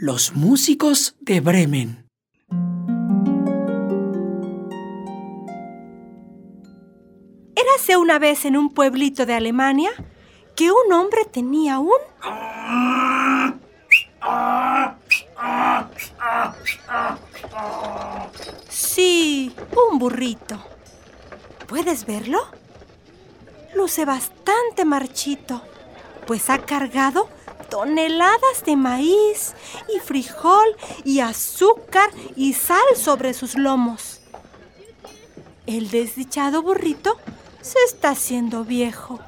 Los músicos de Bremen. Érase una vez en un pueblito de Alemania que un hombre tenía un... Sí, un burrito. ¿Puedes verlo? Luce bastante marchito, pues ha cargado toneladas de maíz y frijol y azúcar y sal sobre sus lomos. El desdichado burrito se está haciendo viejo.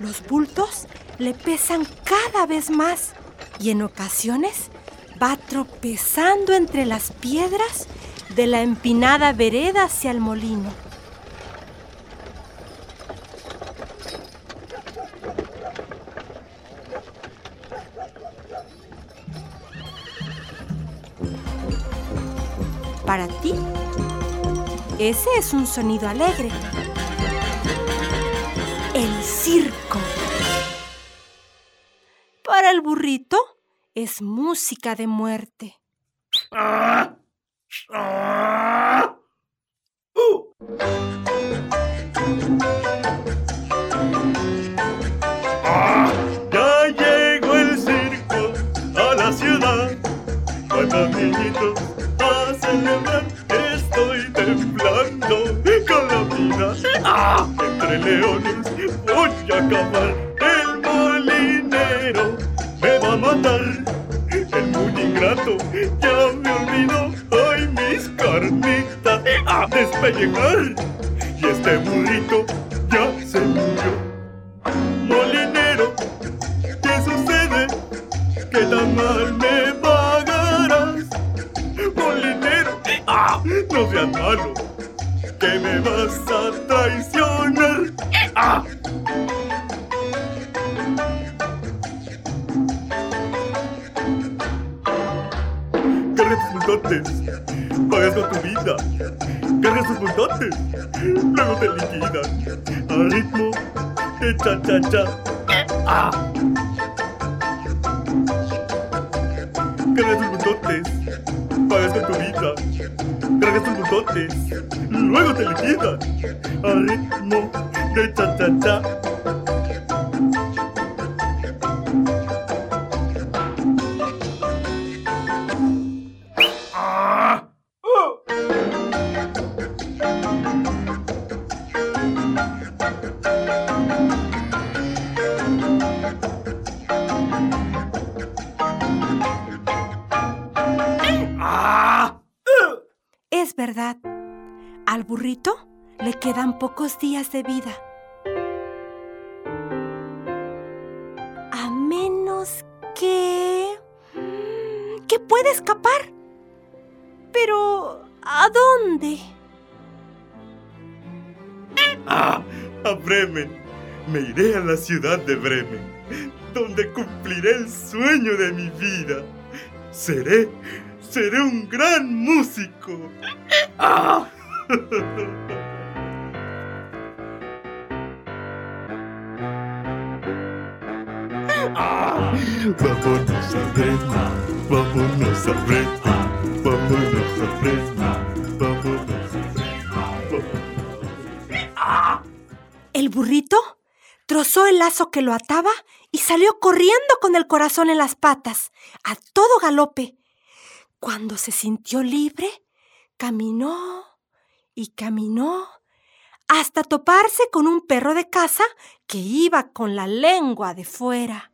Los bultos le pesan cada vez más y en ocasiones va tropezando entre las piedras de la empinada vereda hacia el molino. Para ti, ese es un sonido alegre. El circo. Para el burrito, es música de muerte. Ya llegó el circo a la ciudad. Estoy temblando con la vida. Entre leones voy a acabar. El molinero me va a matar. El muy ingrato ya me olvidó. Hoy mis carnitas a despellejar. Y este burrito Bultotes, pagas con tu vida. Carga tus bultotes, luego te liquidan. Al ritmo de cha cha cha. ¡Ah! Carga tus bultotes, pagas con tu vida. Carga tus bultotes, luego te liquidan. Al ritmo de cha cha cha. Verdad, al burrito le quedan pocos días de vida. A menos que... que pueda escapar. Pero... ¿a dónde? ¡Ah! A Bremen. Me iré a la ciudad de Bremen, donde cumpliré el sueño de mi vida. Seré, seré un gran músico. ¡Ah! Vámonos a Bremen, vámonos a Bremen, vámonos a Bremen, vámonos a Bremen. El burrito trozó el lazo que lo ataba y salió corriendo con el corazón en las patas, a todo galope. Cuando se sintió libre, caminó y caminó hasta toparse con un perro de casa que iba con la lengua de fuera.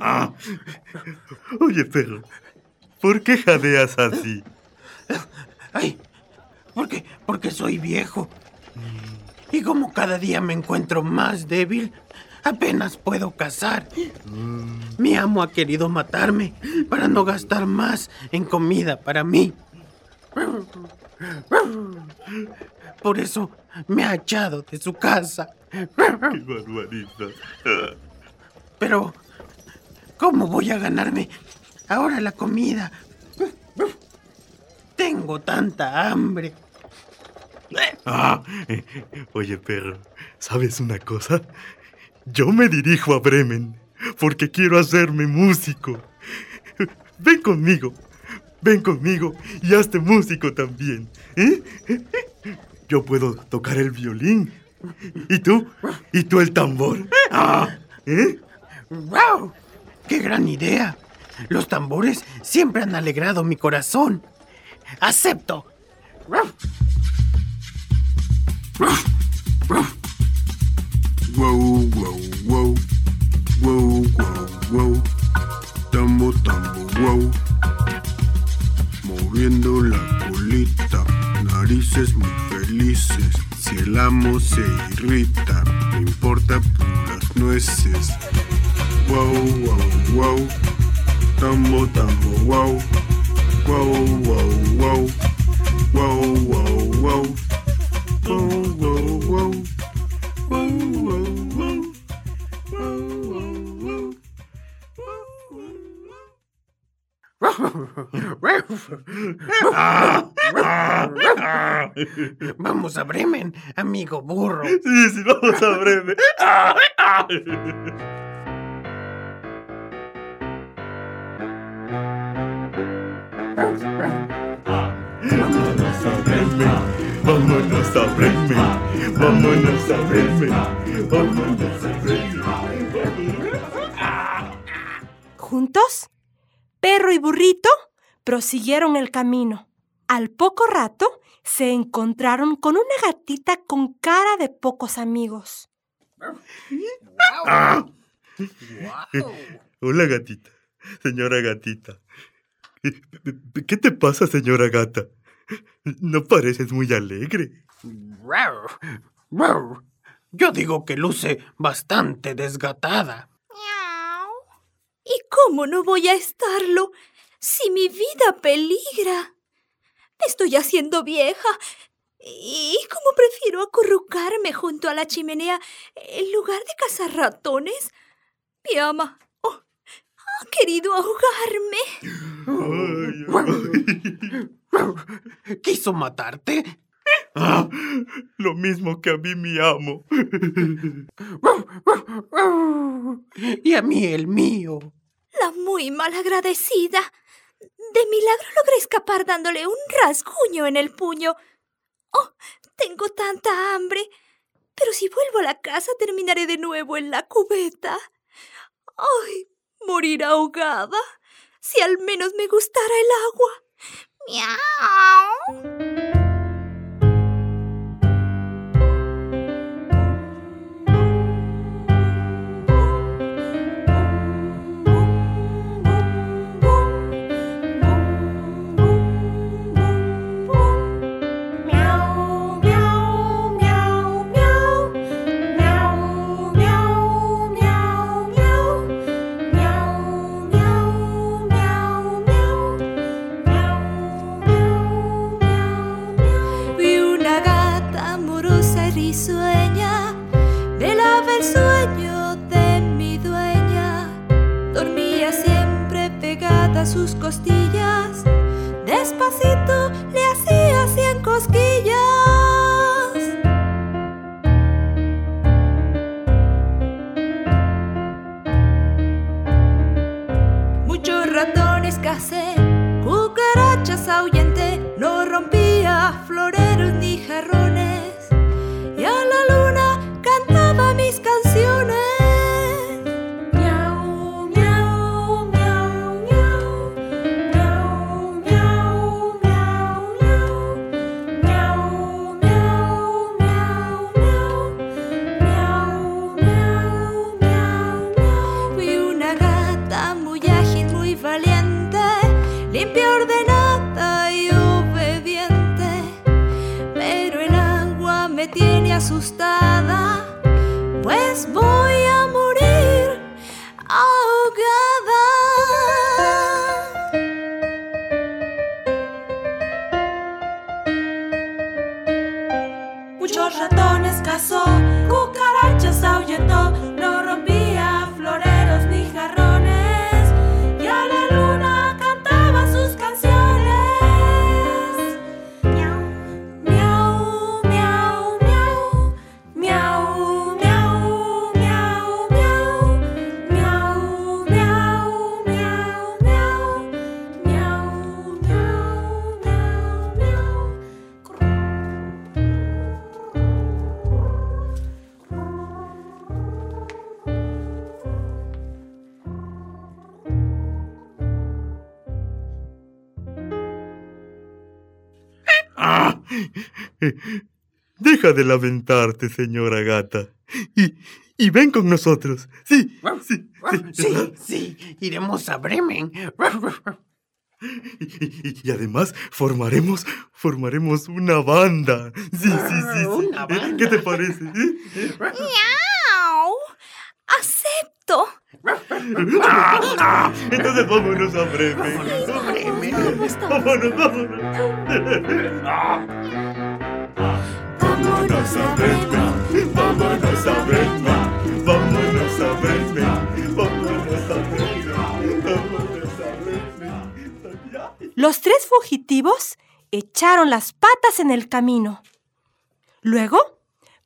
Ah. Oye, perro, ¿por qué jadeas así? Ay, porque, porque soy viejo. Y como cada día me encuentro más débil, apenas puedo cazar. Mi amo ha querido matarme para no gastar más en comida para mí. Por eso me ha echado de su casa. ¡Qué barbaridad! Pero, ¿cómo voy a ganarme ahora la comida? Tengo tanta hambre. Ah, eh, oye, perro, ¿sabes una cosa? Yo me dirijo a Bremen porque quiero hacerme músico. Ven conmigo, ven conmigo y hazte músico también. ¿eh? Yo puedo tocar el violín. ¿Y tú? ¿Y tú el tambor? ¿Eh? ¡Wow! ¡Qué gran idea! Los tambores siempre han alegrado mi corazón. ¡Acepto! Wow, wow, wow. Wow, wow. Tambo, tambo, wow. Moviendo la colita, narices muy felices. Si el amo se irrita, me importa las nueces. Wow, wow, wow. Tambo, tambo. Wow, wow, wow. Wow, wow, wow. Wow, wow, wow. Vamos a Bremen, amigo burro. Sí, sí, vamos a Bremen. Vámonos a Bremen, vámonos a Bremen, vámonos a Bremen, vámonos a Bremen. Juntos, perro y burrito prosiguieron el camino. Al poco rato se encontraron con una gatita con cara de pocos amigos. Hola, gatita. Señora gatita. ¿Qué te pasa, señora gata? No pareces muy alegre. Yo digo que luce bastante desgatada. ¿Y cómo no voy a estarlo si mi vida peligra? Me estoy haciendo vieja. ¿Y cómo prefiero acurrucarme junto a la chimenea en lugar de cazar ratones? Mi ama oh, ha querido ahogarme. ¿Quiso matarte? Ah, lo mismo que a mí mi amo. Y a mí el mío. La muy malagradecida. De milagro logré escapar dándole un rasguño en el puño. Oh, tengo tanta hambre. Pero si vuelvo a la casa terminaré de nuevo en la cubeta. ¡Ay! Morir ahogada. Si al menos me gustara el agua. ¡Miau! Muchos ratones cazó, cucarachas ahuyentó, Deja de lamentarte, señora gata. Y, y ven con nosotros. Sí, sí, sí. Sí, sí, iremos a Bremen. Y, y- y además formaremos, formaremos una banda. Sí, sí, sí. sí. Una banda. ¿Qué te parece? ¡Miau! ¡Acepto! Entonces vámonos a Bremen. Vamos todos. Vámonos, vámonos. Vámonos a Bremen. Vámonos a Bremen. Vámonos a Bremen. Vámonos a Bremen. Vámonos a Bremen. Los tres fugitivos echaron las patas en el camino. Luego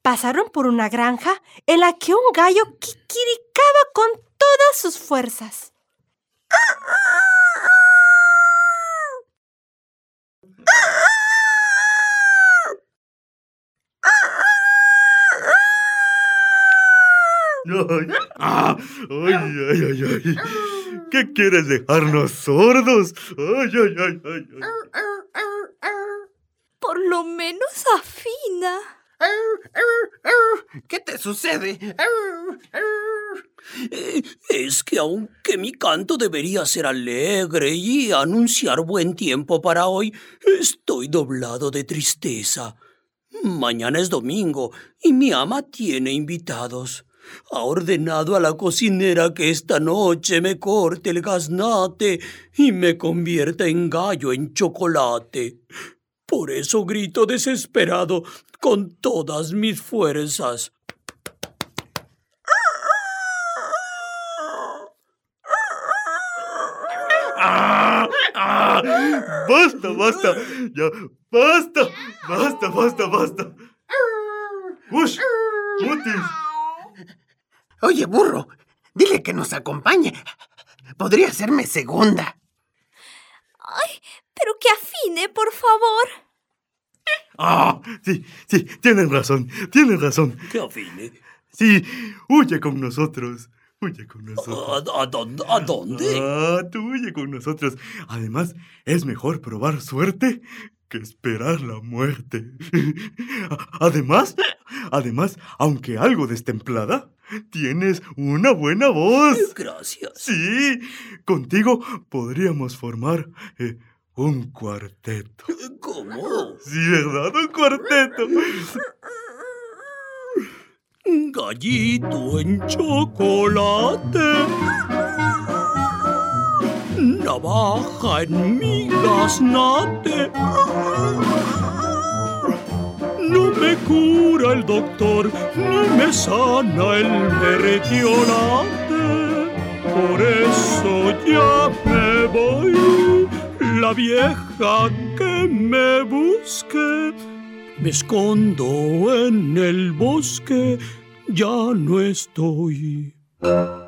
pasaron por una granja en la que un gallo quiquiricaba con todas sus fuerzas. Ay, ay, ay, ay, ay. ¿Qué quieres dejarnos sordos? Ay, ay, ay, ay, ay. Por lo menos afina. ¿Qué te sucede? Es que aunque mi canto debería ser alegre y anunciar buen tiempo para hoy, estoy doblado de tristeza. Mañana es domingo y mi ama tiene invitados. Ha ordenado a la cocinera que esta noche me corte el gaznate y me convierta en gallo en chocolate. Por eso grito desesperado con todas mis fuerzas. Ah, ah, basta, basta. Ya, basta. Basta, basta, basta. Ush, mutis. Oye, burro, dile que nos acompañe. Podría hacerme segunda. Ay, pero que afine, por favor. Ah, sí, sí, tienes razón, tienes razón. Que afine. Sí, huye con nosotros. Huye con nosotros. ¿A, a dónde? ¿A dónde? Ah, tú huye con nosotros. Además, es mejor probar suerte que esperar la muerte. Además, además, aunque algo destemplada, tienes una buena voz. Gracias. Sí, contigo podríamos formar eh, un cuarteto. ¿Cómo? Sí, ¿verdad? Un cuarteto. Gallito en chocolate. Navaja en mi gaznate. No me cura el doctor, ni me sana el meretiolate. Por eso ya me voy. La vieja que me busque. Me escondo en el bosque, ya no estoy. ¡Alto!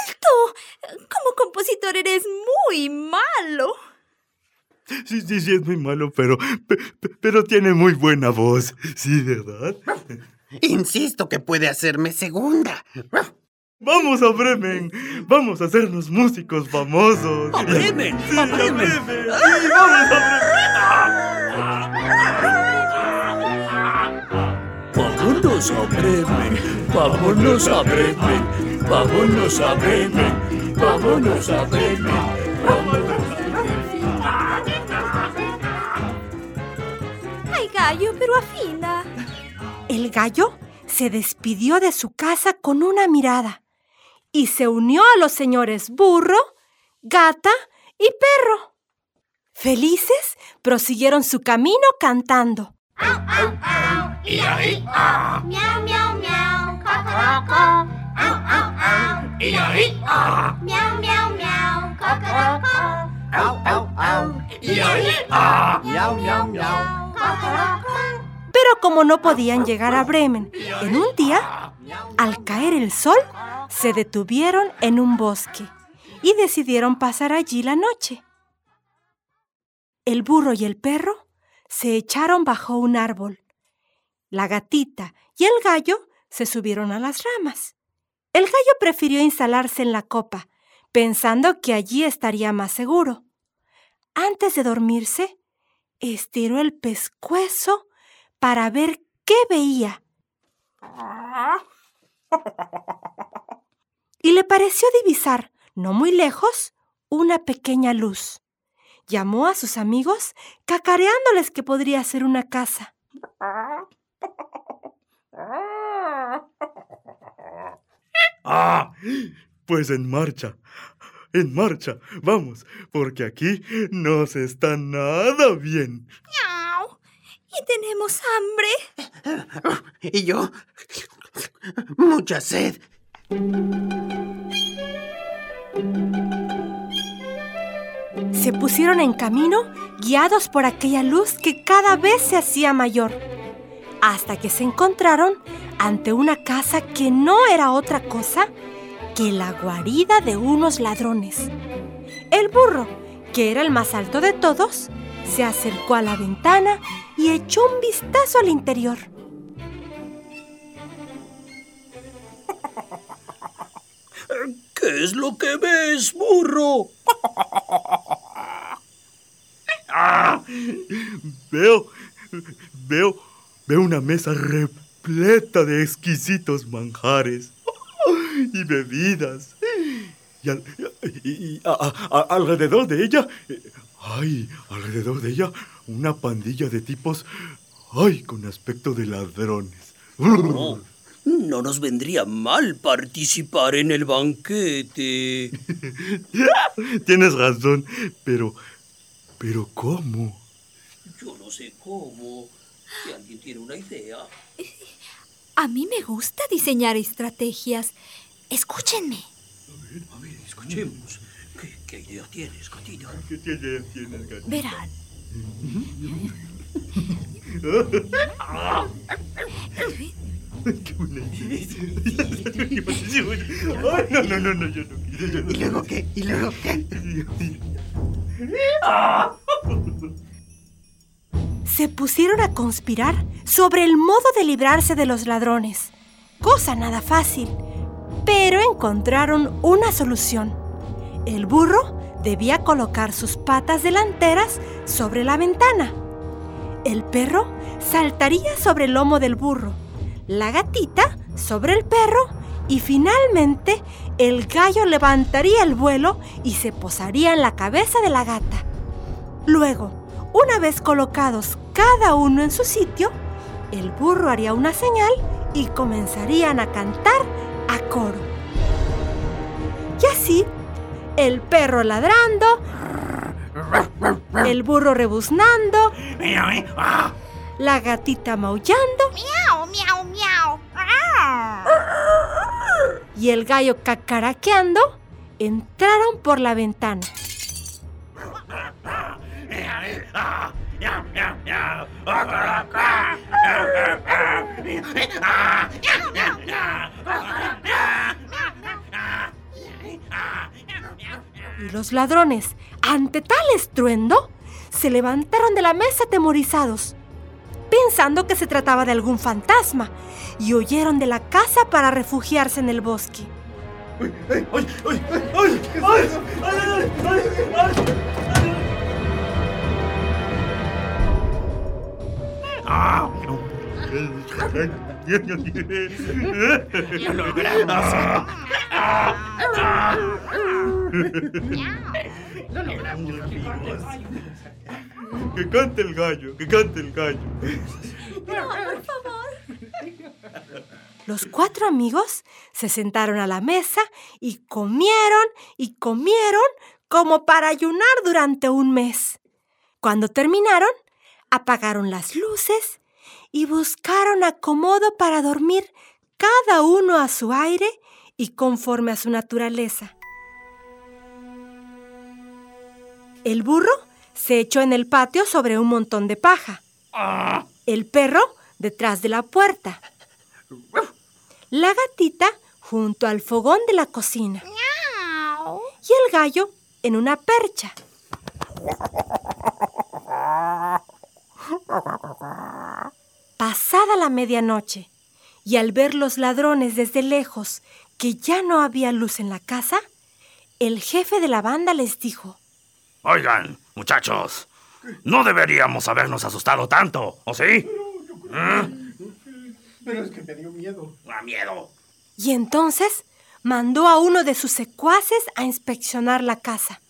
¡Alto! Como compositor eres muy malo. Sí, sí, sí, es muy malo, pero, pe- pe- pero tiene muy buena voz. Sí, ¿verdad? Insisto que puede hacerme segunda. Vamos a Bremen. Vamos a hacernos músicos famosos. ¡A Bremen! Sí, ¡A Bremen! Sí, vamos a Vámonos a Bremen, vámonos a Bremen, vámonos a Bremen, vámonos a Bremen. Ay, gallo, pero afina. El gallo se despidió de su casa con una mirada y se unió a los señores burro, gata y perro. Felices, prosiguieron su camino cantando. Pero como no podían llegar a Bremen en un día, al caer el sol, se detuvieron en un bosque y decidieron pasar allí la noche. El burro y el perro se echaron bajo un árbol. La gatita y el gallo se subieron a las ramas. El gallo prefirió instalarse en la copa, pensando que allí estaría más seguro. Antes de dormirse, estiró el pescuezo para ver qué veía. Y le pareció divisar, no muy lejos, una pequeña luz. Llamó a sus amigos, cacareándoles que podría ser una casa. ¡Ah! Pues en marcha. En marcha. Vamos, porque aquí no se está nada bien. Y tenemos hambre. Y yo, mucha sed. Se pusieron en camino, guiados por aquella luz que cada vez se hacía mayor, hasta que se encontraron ante una casa que no era otra cosa que la guarida de unos ladrones. El burro, que era el más alto de todos, se acercó a la ventana y echó un vistazo al interior. ¿Qué es lo que ves, burro? ¡Ah! Veo, veo, veo una mesa repleta de exquisitos manjares y bebidas. Y, al- y- y a- a- a- alrededor de ella, eh, ay, alrededor de ella, una pandilla de tipos, ay, con aspecto de ladrones. No, no nos vendría mal participar en el banquete. Tienes razón, pero, pero ¿cómo? Yo no sé cómo. Si alguien tiene una idea. A mí me gusta diseñar estrategias. Escúchenme. A ver, escuchemos. ¿Qué, qué idea tienes, gatita? ¿Qué tienes, tienes, gatito? Verán. Qué buena idea. Ay, no, no, no, no, yo no quiero, yo no ¿Y luego qué? ¿Y luego qué? Se pusieron a conspirar sobre el modo de librarse de los ladrones. Cosa nada fácil. Pero encontraron una solución. El burro debía colocar sus patas delanteras sobre la ventana. El perro saltaría sobre el lomo del burro, la gatita sobre el perro y finalmente el gallo levantaría el vuelo y se posaría en la cabeza de la gata. Luego, una vez colocados cada uno en su sitio, el burro haría una señal y comenzarían a cantar a coro. Y así, el perro ladrando, el burro rebuznando, la gatita maullando Miau, miau, miau. y el gallo cacaraqueando, entraron por la ventana. Y los ladrones, ante tal estruendo, se levantaron de la mesa atemorizados, pensando que se trataba de algún fantasma, y huyeron de la casa para refugiarse en el bosque. ¡Ay, ay, ay, ay, ay! ¡Ay, ay, ay, ay! ¡Ah! ¡Lo logramos! ¡Que cante el gallo! ¡Que cante el gallo! Los cuatro amigos se sentaron a la mesa y comieron y comieron como para ayunar durante un mes. Cuando terminaron, apagaron las luces y buscaron acomodo para dormir cada uno a su aire y conforme a su naturaleza. El burro se echó en el patio sobre un montón de paja. El perro detrás de la puerta. La gatita junto al fogón de la cocina. Y el gallo en una percha. Pasada la medianoche, y al ver los ladrones desde lejos que ya no había luz en la casa, el jefe de la banda les dijo, Oigan, muchachos, no deberíamos habernos asustado tanto, ¿o sí? Pero es que me dio miedo. ¡A miedo! Y entonces mandó a uno de sus secuaces a inspeccionar la casa.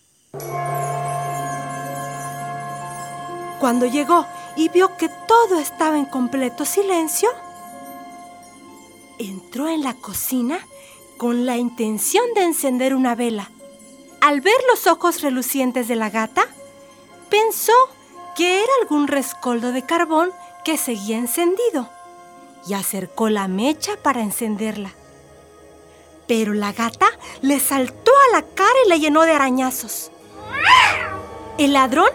Cuando llegó y vio que todo estaba en completo silencio, entró en la cocina con la intención de encender una vela. Al ver los ojos relucientes de la gata, pensó que era algún rescoldo de carbón que seguía encendido y acercó la mecha para encenderla. Pero la gata le saltó a la cara y la llenó de arañazos. El ladrón,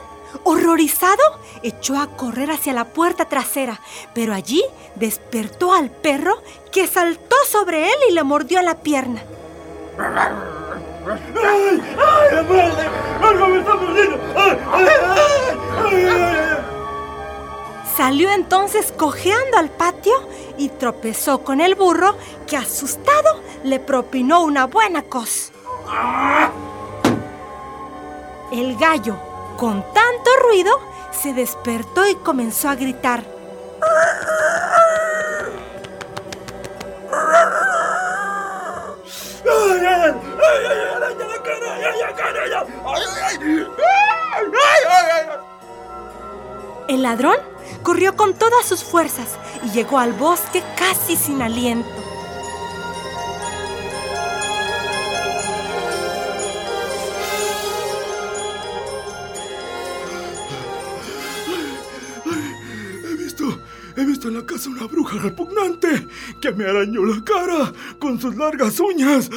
horrorizado, echó a correr hacia la puerta trasera, pero allí despertó al perro que saltó sobre él y le mordió la pierna. Salió entonces cojeando al patio y tropezó con el burro que asustado le propinó una buena cos. El gallo, con tanto ruido, se despertó y comenzó a gritar. El ladrón corrió con todas sus fuerzas y llegó al bosque casi sin aliento. Casa una bruja repugnante que me arañó la cara con sus largas uñas.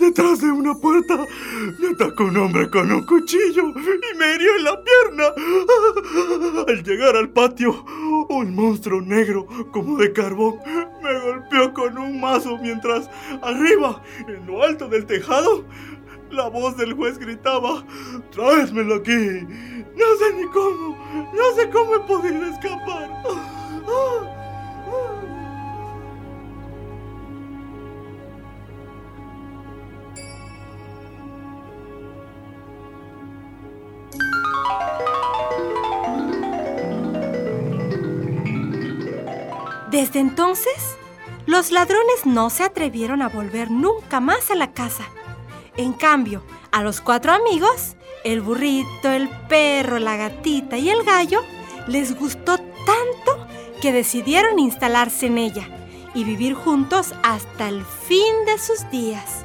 Detrás de una puerta me atacó un hombre con un cuchillo y me hirió en la pierna. Al llegar al patio, un monstruo negro como de carbón me golpeó con un mazo mientras arriba, en lo alto del tejado, la voz del juez gritaba, tráesmelo aquí. No sé ni cómo, no sé cómo he podido escapar. Desde entonces, los ladrones no se atrevieron a volver nunca más a la casa. En cambio, a los cuatro amigos, el burrito, el perro, la gatita y el gallo, les gustó tanto que decidieron instalarse en ella y vivir juntos hasta el fin de sus días.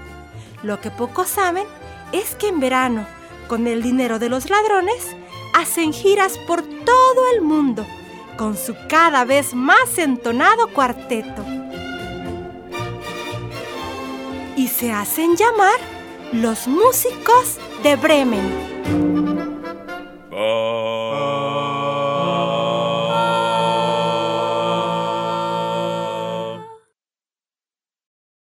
Lo que pocos saben es que en verano, con el dinero de los ladrones, hacen giras por todo el mundo con su cada vez más entonado cuarteto. Y se hacen llamar los músicos de Bremen.